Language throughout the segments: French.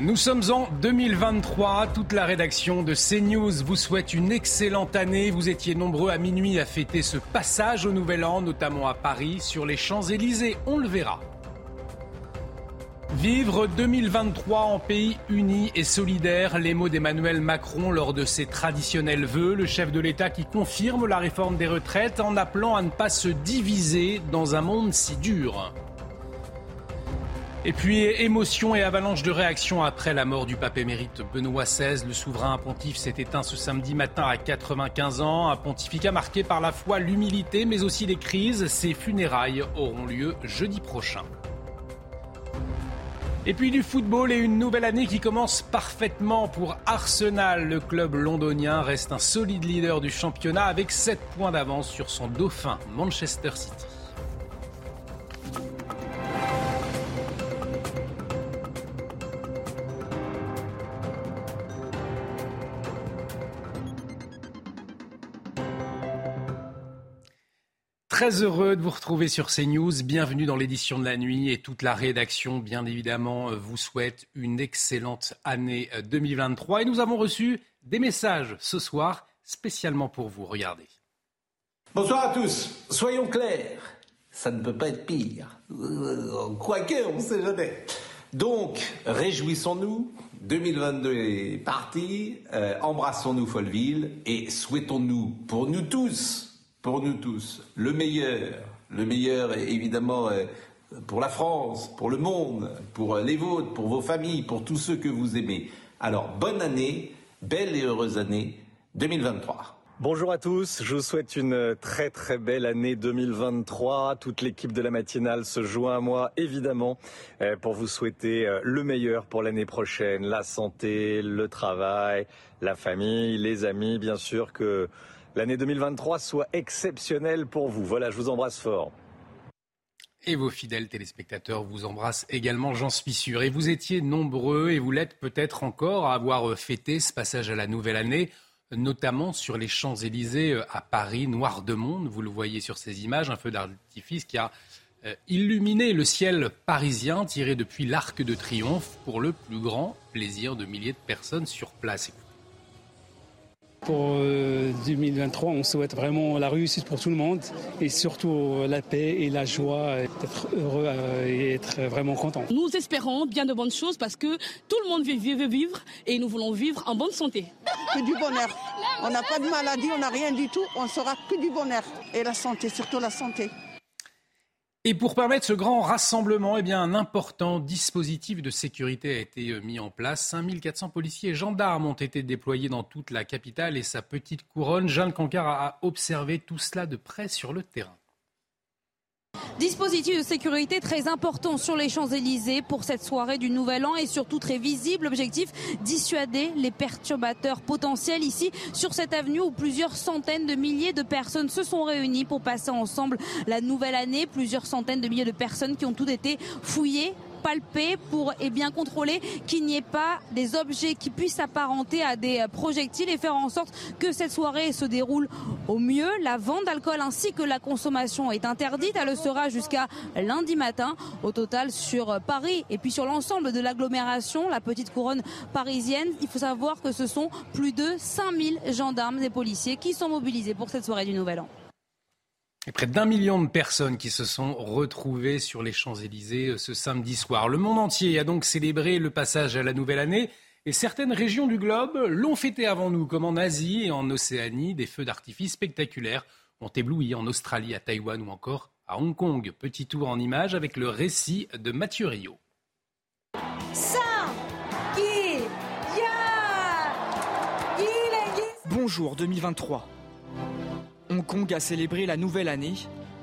Nous sommes en 2023. Toute la rédaction de CNews vous souhaite une excellente année. Vous étiez nombreux à minuit à fêter ce passage au Nouvel An, notamment à Paris, sur les Champs-Élysées. On le verra. Vivre 2023 en pays uni et solidaire, les mots d'Emmanuel Macron lors de ses traditionnels vœux, le chef de l'État qui confirme la réforme des retraites en appelant à ne pas se diviser dans un monde si dur. Et puis émotion et avalanche de réactions après la mort du pape émérite Benoît XVI. Le souverain pontife s'est éteint ce samedi matin à 95 ans. Un pontificat marqué par la foi, l'humilité, mais aussi les crises. Ses funérailles auront lieu jeudi prochain. Et puis du football et une nouvelle année qui commence parfaitement pour Arsenal. Le club londonien reste un solide leader du championnat avec 7 points d'avance sur son dauphin Manchester City. Très heureux de vous retrouver sur CNews. Bienvenue dans l'édition de la nuit et toute la rédaction, bien évidemment, vous souhaite une excellente année 2023. Et nous avons reçu des messages ce soir spécialement pour vous. Regardez. Bonsoir à tous. Soyons clairs, ça ne peut pas être pire. Euh, Quoique, on ne sait jamais. Donc, réjouissons-nous. 2022 est parti. Euh, Embrassons-nous Folleville et souhaitons-nous pour nous tous pour nous tous, le meilleur, le meilleur évidemment euh, pour la France, pour le monde, pour euh, les vôtres, pour vos familles, pour tous ceux que vous aimez. Alors, bonne année, belle et heureuse année 2023. Bonjour à tous, je vous souhaite une très très belle année 2023. Toute l'équipe de la matinale se joint à moi évidemment euh, pour vous souhaiter le meilleur pour l'année prochaine, la santé, le travail, la famille, les amis, bien sûr que l'année 2023 soit exceptionnelle pour vous. Voilà, je vous embrasse fort. Et vos fidèles téléspectateurs vous embrassent également, j'en suis sûr. Et vous étiez nombreux, et vous l'êtes peut-être encore, à avoir fêté ce passage à la nouvelle année, notamment sur les Champs-Élysées euh, à Paris, noir de monde. Vous le voyez sur ces images, un feu d'artifice qui a euh, illuminé le ciel parisien, tiré depuis l'Arc de Triomphe, pour le plus grand plaisir de milliers de personnes sur place. Pour 2023, euh, on souhaite vraiment la réussite pour tout le monde et surtout euh, la paix et la joie, d'être heureux euh, et être vraiment content. Nous espérons bien de bonnes choses parce que tout le monde veut vivre et nous voulons vivre en bonne santé. Que du bonheur. On n'a pas de maladie, on n'a rien du tout, on sera que du bonheur. Et la santé, surtout la santé. Et pour permettre ce grand rassemblement, eh bien, un important dispositif de sécurité a été euh, mis en place. 5400 policiers et gendarmes ont été déployés dans toute la capitale et sa petite couronne. Jeanne Cancard a observé tout cela de près sur le terrain. Dispositif de sécurité très important sur les Champs-Élysées pour cette soirée du Nouvel An et surtout très visible. Objectif dissuader les perturbateurs potentiels ici sur cette avenue où plusieurs centaines de milliers de personnes se sont réunies pour passer ensemble la nouvelle année. Plusieurs centaines de milliers de personnes qui ont toutes été fouillées pour eh bien contrôler qu'il n'y ait pas des objets qui puissent s'apparenter à des projectiles et faire en sorte que cette soirée se déroule au mieux. La vente d'alcool ainsi que la consommation est interdite. Elle le sera jusqu'à lundi matin. Au total sur Paris et puis sur l'ensemble de l'agglomération, la petite couronne parisienne, il faut savoir que ce sont plus de 5000 gendarmes et policiers qui sont mobilisés pour cette soirée du Nouvel An. Et près d'un million de personnes qui se sont retrouvées sur les Champs-Élysées euh, ce samedi soir. Le monde entier a donc célébré le passage à la nouvelle année et certaines régions du globe l'ont fêté avant nous, comme en Asie et en Océanie. Des feux d'artifice spectaculaires ont ébloui en Australie, à Taïwan ou encore à Hong Kong. Petit tour en images avec le récit de Mathieu Rio. Bonjour 2023. Hong Kong a célébré la nouvelle année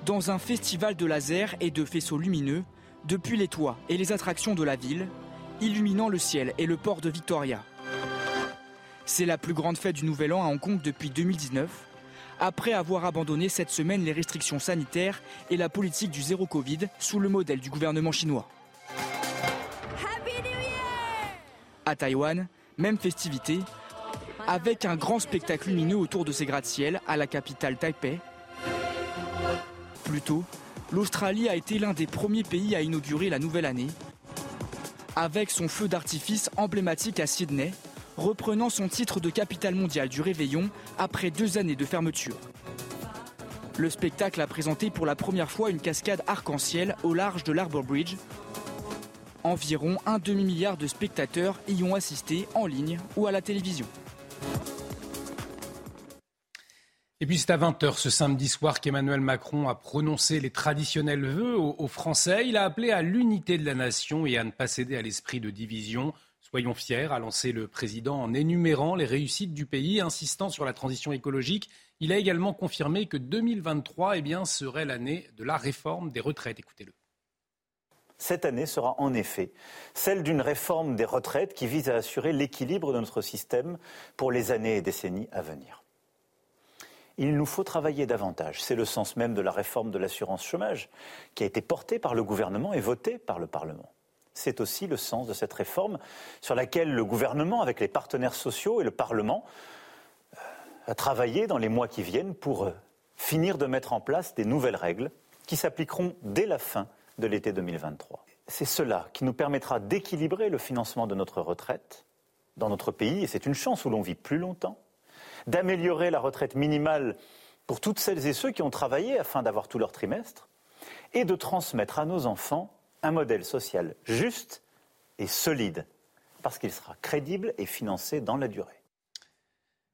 dans un festival de lasers et de faisceaux lumineux depuis les toits et les attractions de la ville, illuminant le ciel et le port de Victoria. C'est la plus grande fête du Nouvel An à Hong Kong depuis 2019, après avoir abandonné cette semaine les restrictions sanitaires et la politique du zéro Covid sous le modèle du gouvernement chinois. À Taïwan, même festivité, avec un grand spectacle lumineux autour de ces gratte-ciel à la capitale Taipei. Plus tôt, l'Australie a été l'un des premiers pays à inaugurer la nouvelle année, avec son feu d'artifice emblématique à Sydney, reprenant son titre de capitale mondiale du réveillon après deux années de fermeture. Le spectacle a présenté pour la première fois une cascade arc-en-ciel au large de l'Arbor Bridge. Environ un demi-milliard de spectateurs y ont assisté en ligne ou à la télévision. Et puis c'est à 20h ce samedi soir qu'Emmanuel Macron a prononcé les traditionnels vœux aux, Français. Il a appelé à l'unité de la nation et à ne pas céder à l'esprit de division. Soyons fiers, a lancé le président en énumérant les réussites du pays, insistant sur la transition écologique. Il a également confirmé que 2023 eh bien, serait l'année de la réforme des retraites. Écoutez-le. Cette année sera en effet celle d'une réforme des retraites qui vise à assurer l'équilibre de notre système pour les années et décennies à venir il nous faut travailler davantage. C'est le sens même de la réforme de l'assurance chômage qui a été portée par le gouvernement et votée par le Parlement. C'est aussi le sens de cette réforme sur laquelle le gouvernement, avec les partenaires sociaux et le Parlement, euh, a travaillé dans les mois qui viennent pour euh, finir de mettre en place des nouvelles règles qui s'appliqueront dès la fin de l'été 2023. C'est cela qui nous permettra d'équilibrer le financement de notre retraite dans notre pays, et c'est une chance où l'on vit plus longtemps, d'améliorer la retraite minimale pour toutes celles et ceux qui ont travaillé afin d'avoir tout leur trimestre, et de transmettre à nos enfants un modèle social juste et solide, parce qu'il sera crédible et financé dans la durée.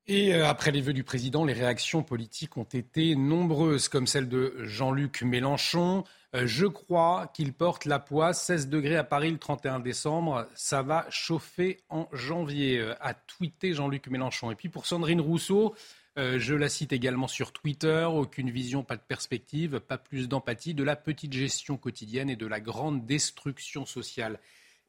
Et euh, après les vœux du président, les réactions politiques ont été nombreuses, comme celle de Jean-Luc Mélenchon. Euh, je crois qu'il porte la poisse. 16 degrés à Paris le 31 décembre. Ça va chauffer en janvier, euh, a tweeté Jean-Luc Mélenchon. Et puis pour Sandrine Rousseau, je la cite également sur Twitter. Aucune vision, pas de perspective, pas plus d'empathie, de la petite gestion quotidienne et de la grande destruction sociale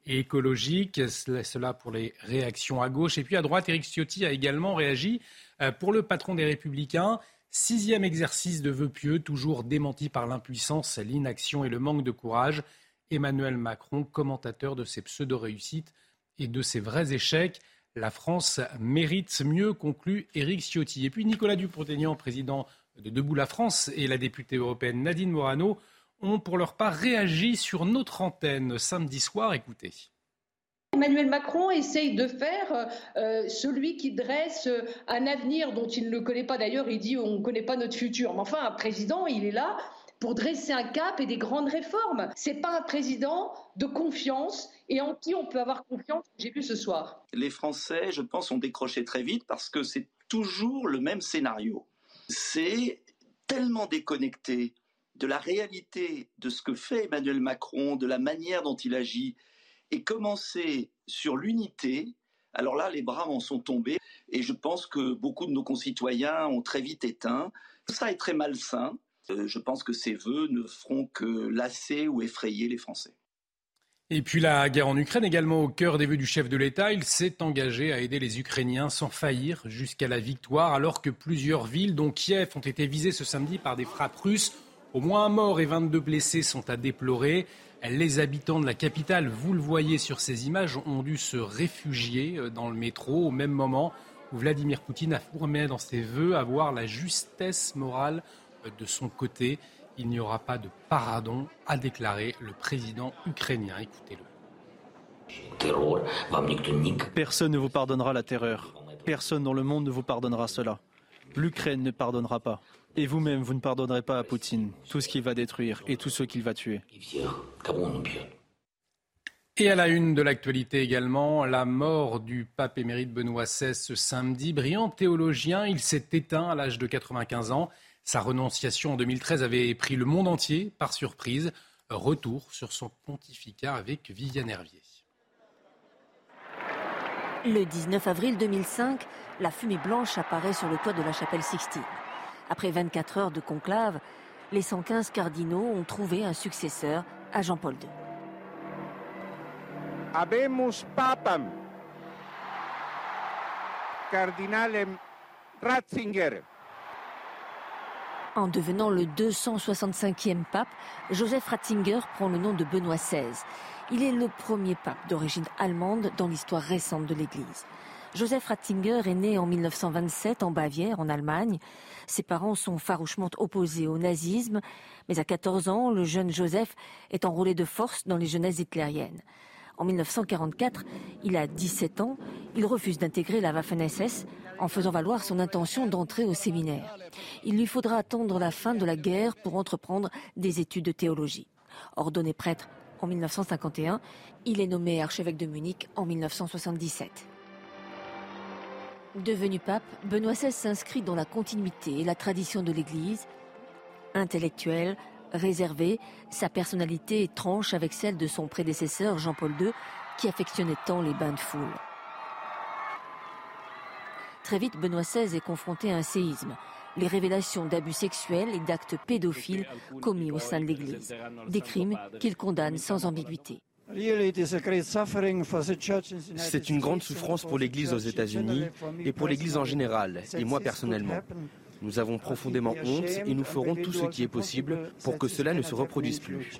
écologique. Cela pour les réactions à gauche. Et puis à droite, Éric Ciotti a également réagi euh, pour le patron des Républicains. Sixième exercice de vœux pieux, toujours démenti par l'impuissance, l'inaction et le manque de courage. Emmanuel Macron, commentateur de ses pseudo-réussites et de ses vrais échecs. La France mérite mieux, conclut Éric Ciotti. Et puis Nicolas Dupont-Aignan, président de Debout la France, et la députée européenne Nadine Morano ont pour leur part réagi sur notre antenne samedi soir. Écoutez. Emmanuel Macron essaye de faire euh, celui qui dresse un avenir dont il ne connaît pas d'ailleurs. Il dit on ne connaît pas notre futur. Mais enfin, un président, il est là pour dresser un cap et des grandes réformes. C'est pas un président de confiance et en qui on peut avoir confiance. J'ai vu ce soir. Les Français, je pense, ont décroché très vite parce que c'est toujours le même scénario. C'est tellement déconnecté de la réalité de ce que fait Emmanuel Macron, de la manière dont il agit, et commencer sur l'unité, alors là, les bras en sont tombés. Et je pense que beaucoup de nos concitoyens ont très vite éteint. Ça est très malsain. Euh, je pense que ces vœux ne feront que lasser ou effrayer les Français. Et puis la guerre en Ukraine également au cœur des vœux du chef de l'État. Il s'est engagé à aider les Ukrainiens sans faillir jusqu'à la victoire, alors que plusieurs villes, dont Kiev, ont été visées ce samedi par des frappes russes. Au moins un mort et 22 blessés sont à déplorer. Les habitants de la capitale, vous le voyez sur ces images, ont dû se réfugier euh, dans le métro au même moment où Vladimir Poutine affirmait dans ses voeux avoir la justesse morale euh, de son côté. Il n'y aura pas de pardon, a déclaré le président ukrainien. Écoutez-le. Personne ne vous pardonnera la terreur. Personne dans le monde ne vous pardonnera cela. L'Ukraine ne pardonnera pas. Et vous-même, vous ne pardonnerez pas à Poutine tout ce qu'il va détruire et tout ce qu'il va tuer. Et à la une de l'actualité également, la mort du pape émérite Benoît XVI ce samedi. Brillant théologien, il s'est éteint à l'âge de 95 ans. Sa renonciation en 2013 avait pris le monde entier par surprise. Retour sur son pontificat avec Viviane Hervier. Le 19 avril 2005, la fumée blanche apparaît sur le toit de la chapelle Sixtine. Après 24 heures de conclave, les 115 cardinaux ont trouvé un successeur à Jean-Paul II. Habemus papam cardinalem Ratzinger. En devenant le 265e pape, Joseph Ratzinger prend le nom de Benoît XVI. Il est le premier pape d'origine allemande dans l'histoire récente de l'Église. Joseph Ratzinger est né en 1927 en Bavière, en Allemagne. Ses parents sont farouchement opposés au nazisme, mais à 14 ans, le jeune Joseph est enrôlé de force dans les jeunesses hitlériennes. En 1944, il a 17 ans, il refuse d'intégrer la Waffen-SS en faisant valoir son intention d'entrer au séminaire. Il lui faudra attendre la fin de la guerre pour entreprendre des études de théologie. Ordonné prêtre en 1951, il est nommé archevêque de Munich en 1977. Devenu pape, Benoît XVI s'inscrit dans la continuité et la tradition de l'Église. Intellectuel, réservé, sa personnalité tranche avec celle de son prédécesseur Jean-Paul II, qui affectionnait tant les bains de foule. Très vite, Benoît XVI est confronté à un séisme, les révélations d'abus sexuels et d'actes pédophiles commis au sein de l'Église, des crimes qu'il condamne sans ambiguïté. C'est une grande souffrance pour l'Église aux États-Unis et pour l'Église en général, et moi personnellement. Nous avons profondément honte et nous ferons tout ce qui est possible pour que cela ne se reproduise plus.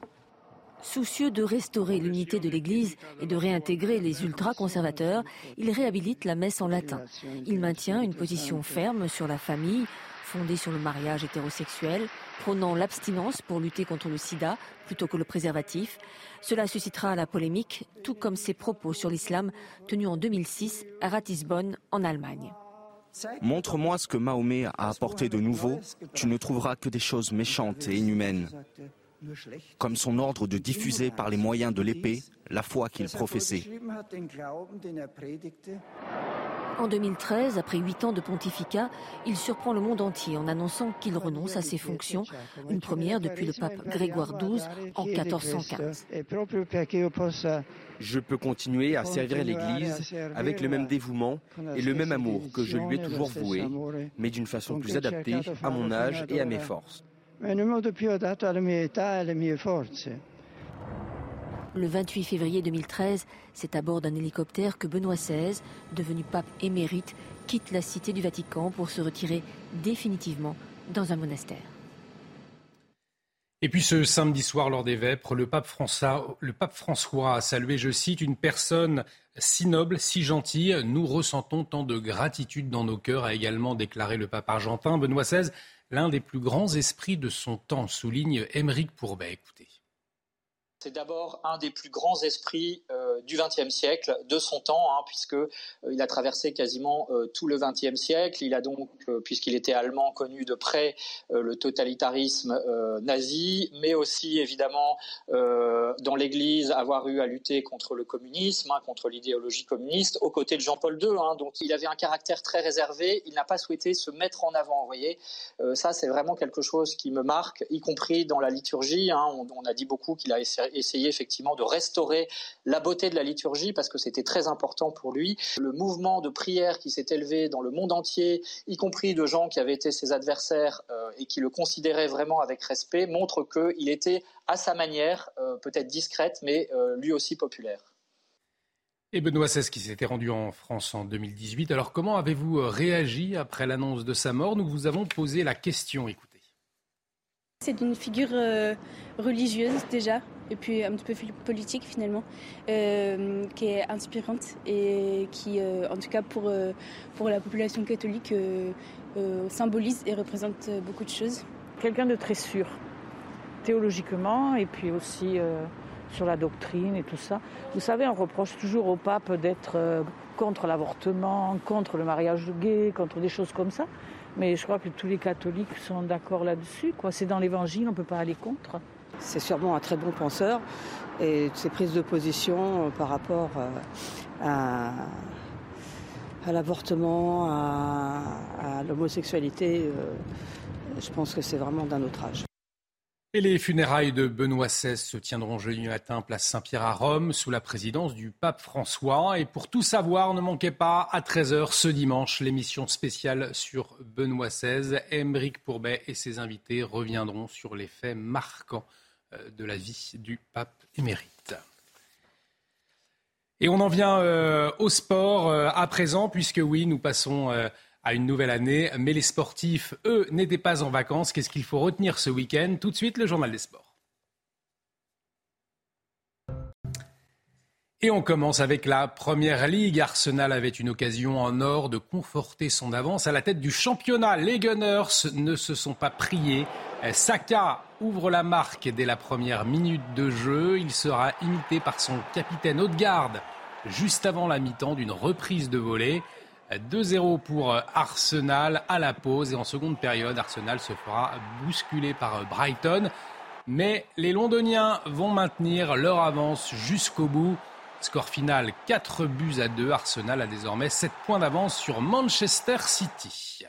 Soucieux de restaurer l'unité de l'Église et de réintégrer les ultra-conservateurs, il réhabilite la messe en latin. Il maintient une position ferme sur la famille, fondée sur le mariage hétérosexuel, prônant l'abstinence pour lutter contre le sida plutôt que le préservatif. Cela suscitera la polémique, tout comme ses propos sur l'islam tenus en 2006 à Ratisbonne, en Allemagne. Montre-moi ce que Mahomet a apporté de nouveau, tu ne trouveras que des choses méchantes et inhumaines comme son ordre de diffuser par les moyens de l'épée la foi qu'il professait. En 2013, après huit ans de pontificat, il surprend le monde entier en annonçant qu'il renonce à ses fonctions, une première depuis le pape Grégoire XII en 1415. Je peux continuer à servir l'Église avec le même dévouement et le même amour que je lui ai toujours voué, mais d'une façon plus adaptée à mon âge et à mes forces. Le 28 février 2013, c'est à bord d'un hélicoptère que Benoît XVI, devenu pape émérite, quitte la cité du Vatican pour se retirer définitivement dans un monastère. Et puis ce samedi soir, lors des Vêpres, le pape, François, a salué, je cite, une personne si noble, si gentille. Nous ressentons tant de gratitude dans nos cœurs, a également déclaré le pape argentin. Benoît XVI l'un des plus grands esprits de son temps, souligne Émeric Pourbet. Écoutez. C'est d'abord un des plus grands esprits euh, du XXe siècle, de son temps, hein, puisque euh, il a traversé quasiment euh, tout le XXe siècle. Il a donc, puisqu'il était allemand, connu de près le totalitarisme nazi, mais aussi évidemment dans l'Église avoir eu à lutter contre le communisme, hein, contre l'idéologie communiste, aux côtés de Jean-Paul II. Hein. donc il avait un caractère très réservé. Il n'a pas souhaité se mettre en avant. Vous voyez, ça c'est vraiment quelque chose qui me marque, y compris dans la liturgie. On, on, a dit beaucoup qu'il a essayé essayer effectivement de restaurer la beauté de la liturgie parce que c'était très important pour lui. Le mouvement de prière qui s'est élevé dans le monde entier, y compris de gens qui avaient été ses adversaires euh, et qui le considéraient vraiment avec respect, montre qu'il était à sa manière, euh, peut-être discrète, mais euh, lui aussi populaire. Et Benoît XVI qui s'était rendu en France en 2018. Alors comment avez-vous réagi après l'annonce de sa mort? Nous vous avons posé la question. Écoutez. C'est une figure religieuse déjà, et puis un petit peu politique finalement, euh, qui est inspirante et qui, euh, en tout cas pour, euh, pour la population catholique, symbolise et représente beaucoup de choses. Quelqu'un de très sûr, théologiquement et puis aussi sur la doctrine et tout ça. Vous savez, on reproche toujours au pape d'être contre l'avortement, contre le mariage gay, contre des choses comme ça. Mais je crois que tous les catholiques sont d'accord là-dessus. C'est dans l'évangile, on ne peut pas aller contre. C'est sûrement un très bon penseur et ses prises de position euh, par rapport euh, à, l'avortement, à, l'homosexualité, euh, je pense que c'est vraiment d'un autre âge. Et les funérailles de Benoît XVI se tiendront jeudi matin place Saint-Pierre à Rome sous la présidence du pape François. Et pour tout savoir, ne manquez pas à 13h ce dimanche l'émission spéciale sur Benoît XVI. Émeric Pourbet et ses invités reviendront sur les faits marquants euh, de la vie du pape émérite. Et on en vient euh, au sport euh, à présent, puisque oui, nous passons à une nouvelle année. Mais les sportifs, eux, n'étaient pas en vacances. Qu'est-ce qu'il faut retenir ce week-end? Tout de suite, le journal des sports. Et on commence avec la Première Ligue. Arsenal avait une occasion en or de conforter son avance à la tête du championnat. Les Gunners ne se sont pas priés. Saka ouvre la marque dès la première minute de jeu. Il sera imité par son capitaine Haute-Garde juste avant la mi-temps d'une reprise de volée. 2-0 pour Arsenal à la pause et en seconde période, Arsenal se fera bousculer par Brighton. Mais les Londoniens vont maintenir leur avance jusqu'au bout. Score final 4 buts à 2. Arsenal a désormais 7 points d'avance sur Manchester City.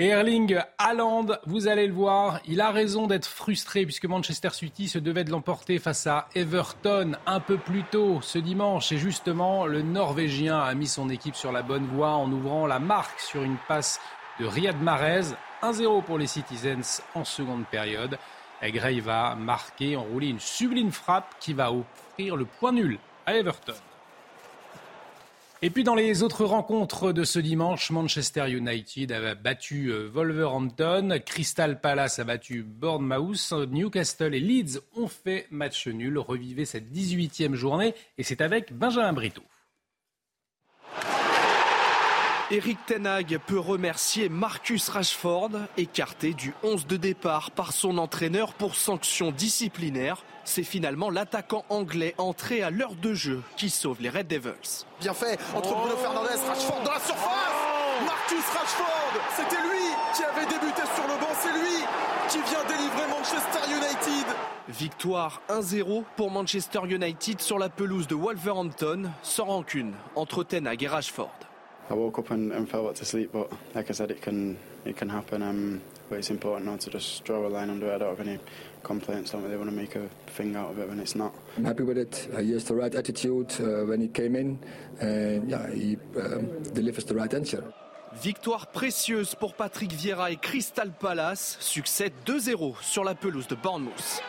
Erling Haaland, vous allez le voir, il a raison d'être frustré puisque Manchester City se devait de l'emporter face à Everton un peu plus tôt ce dimanche. Et justement, le Norvégien a mis son équipe sur la bonne voie en ouvrant la marque sur une passe de Riyad Mahrez. 1-0 pour les Citizens en seconde période. Gray va marquer, enrouler une sublime frappe qui va offrir le point nul à Everton. Et puis dans les autres rencontres de ce dimanche, Manchester United a battu euh, Wolverhampton, Crystal Palace a battu Bournemouth, Newcastle et Leeds ont fait match nul. Revivez cette 18e journée et c'est avec Benjamin Brito. Eric Tenag peut remercier Marcus Rashford, écarté du 11 de départ par son entraîneur pour sanction disciplinaire. C'est finalement l'attaquant anglais entré à l'heure de jeu qui sauve les Red Devils. Bien fait entre Bruno Fernandez, Rashford dans la surface Marcus Rashford C'était lui qui avait débuté sur le banc, c'est lui qui vient délivrer Manchester United Victoire 1-0 pour Manchester United sur la pelouse de Wolverhampton, sans rancune entre Tenag et Rashford. I woke up and, and fell back to sleep, but like I said, it can it can happen. Um, but it's important not to just draw a line under it. I don't have any complaints. Don't really want to make a thing out of it when it's not. I'm happy with it. Uh, he has the right attitude uh, when he came in, and yeah, he um, delivers the right answer. Victoire précieuse pour Patrick Vieira et Crystal Palace. Succès 2-0 sur la pelouse de Bournemouth.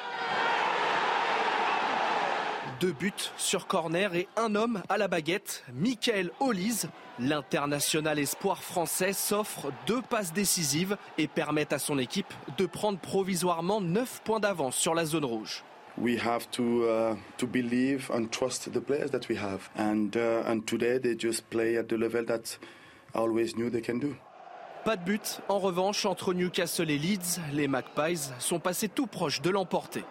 Deux buts sur corner et un homme à la baguette. Michael Olise, l'international espoir français, s'offre deux passes décisives et permet à son équipe de prendre provisoirement 9 points d'avance sur la zone rouge. We have to uh, to believe and trust the players that we have, and uh, and today they just play at the level that I always knew they can do. Pas de but, en revanche, entre Newcastle et Leeds, les Magpies sont passés tout proches de l'emporter.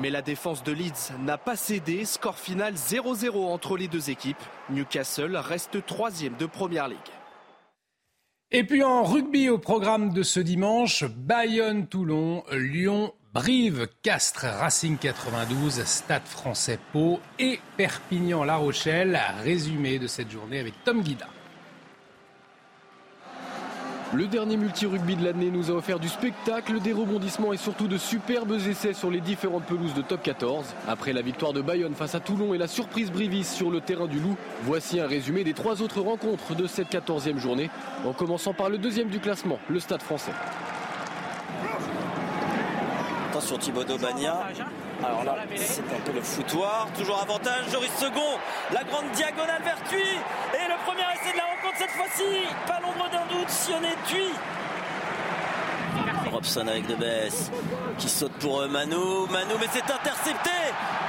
Mais la défense de Leeds n'a pas cédé. Score final 0-0 entre les deux équipes. Newcastle reste troisième de Première Ligue. Et puis en rugby au programme de ce dimanche, Bayonne-Toulon, Lyon, Brive, Castres, Racing 92, Stade français Pau et Perpignan-La Rochelle. Résumé de cette journée avec Tom Guida. Le dernier multi-rugby de l'année nous a offert du spectacle, des rebondissements et surtout de superbes essais sur les différentes pelouses de top 14. Après la victoire de Bayonne face à Toulon et la surprise Brivis sur le terrain du Loup, voici un résumé des trois autres rencontres de cette 14e journée, en commençant par le deuxième du classement, le Stade français. Attention Thibaudot Bagna. Alors là, c'est un peu le foutoir. Toujours avantage. Joris Second. La grande diagonale vers. Et le premier essai de la cette fois-ci. Pas l'ombre d'un doute. Sionné Thuy. Robson avec De Bess qui saute pour euh, Manu. Manu, mais c'est intercepté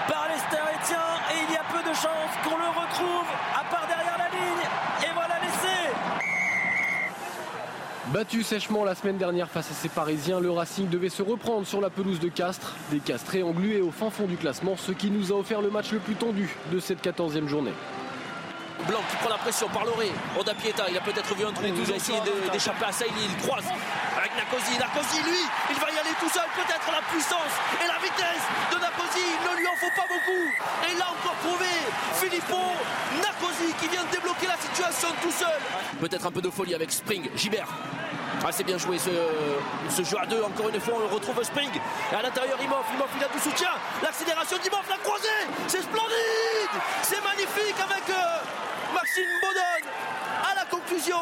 par les Stérétiens. Et il y a peu de chances qu'on le retrouve à part derrière la ligne. Et voilà l'essai. Battu sèchement la semaine dernière face à ses Parisiens, le Racing devait se reprendre sur la pelouse de Castres. Des Castrés englués au fin fond du classement, ce qui nous a offert le match le plus tendu de cette 14e journée. Blanc qui prend la pression par Loré. Oda Pieta, il a peut-être vu un trou. Il a essayé d'échapper à Saïli. Il croise avec Nakosi. Nakosi, lui, il va y aller tout seul. Peut-être la puissance et la vitesse de Nakosi. Il ne lui en faut pas beaucoup. Et là encore prouvé. Filippo, Nakosi qui vient de débloquer la situation tout seul. Peut-être un peu de folie avec Spring. Gibert. Ah, c'est bien joué ce, ce jeu à deux. Encore une fois, on le retrouve Spring. Et à l'intérieur, Imhoff. Imhoff, il a du soutien. L'accélération d'Imhoff, la croisée. C'est splendide. C'est magnifique avec euh, Maxime Baudonne à la conclusion.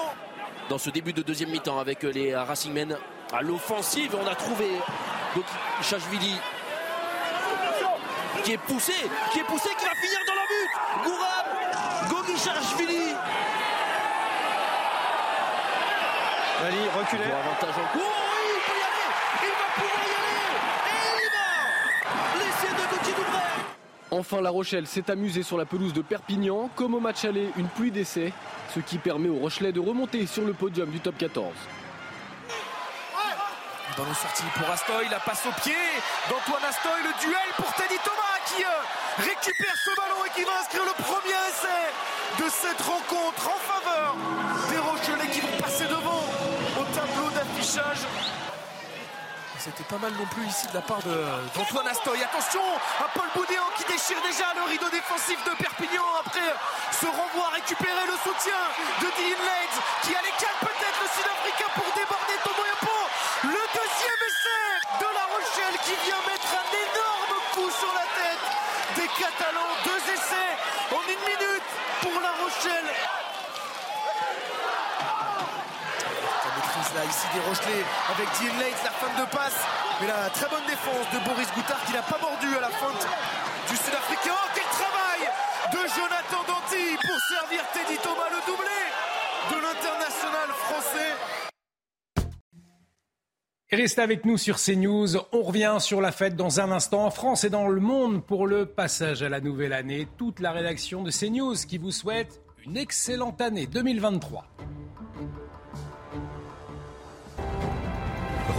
Dans ce début de deuxième mi-temps avec euh, les Racing Men à l'offensive, on a trouvé Chachvili qui est poussé, qui est poussé, qui va finir dans le but. Gouram, Gogichashvili. Ali, reculez. Avantage en cours. Oh, oui, il peut y aller. Il va pouvoir y aller. Et il va. L'essai de Gauthier Doubert. Enfin, La Rochelle s'est amusée sur la pelouse de Perpignan. Comme au match aller, une pluie d'essais, ce qui permet aux Rochelais de remonter sur le podium du top 14. Ballon sorti pour Astoy, la passe au pied d'Antoine Astoy, le duel pour Teddy Thomas qui euh, récupère ce ballon et qui va inscrire le premier essai de cette rencontre en faveur des Rochelais qui vont passer devant au tableau d'affichage. C'était pas mal non plus ici de la part d'Antoine Astoy. Attention à Paul Boudéan qui déchire déjà le rideau défensif de Perpignan après ce renvoi récupérer le soutien de Dean Leeds qui allait calme peut-être le Sud-Africain pour déborder Tomoyapo. Le deuxième essai de La Rochelle qui vient mettre un énorme coup sur la tête des Catalans. Deux essais en une minute pour La Rochelle. La maîtrise là ici des Rochelais avec Dean Leeds, la fin de passe. Mais la très bonne défense de Boris Goutard qui n'a pas mordu à la feinte du Sud-Africain. Oh, quel travail de Jonathan Danty pour servir Teddy Thomas le doublé de l'international français. Restez avec nous sur CNews. On revient sur la fête dans un instant en France et dans le monde pour le passage à la nouvelle année. Toute la rédaction de CNews qui vous souhaite une excellente année 2023.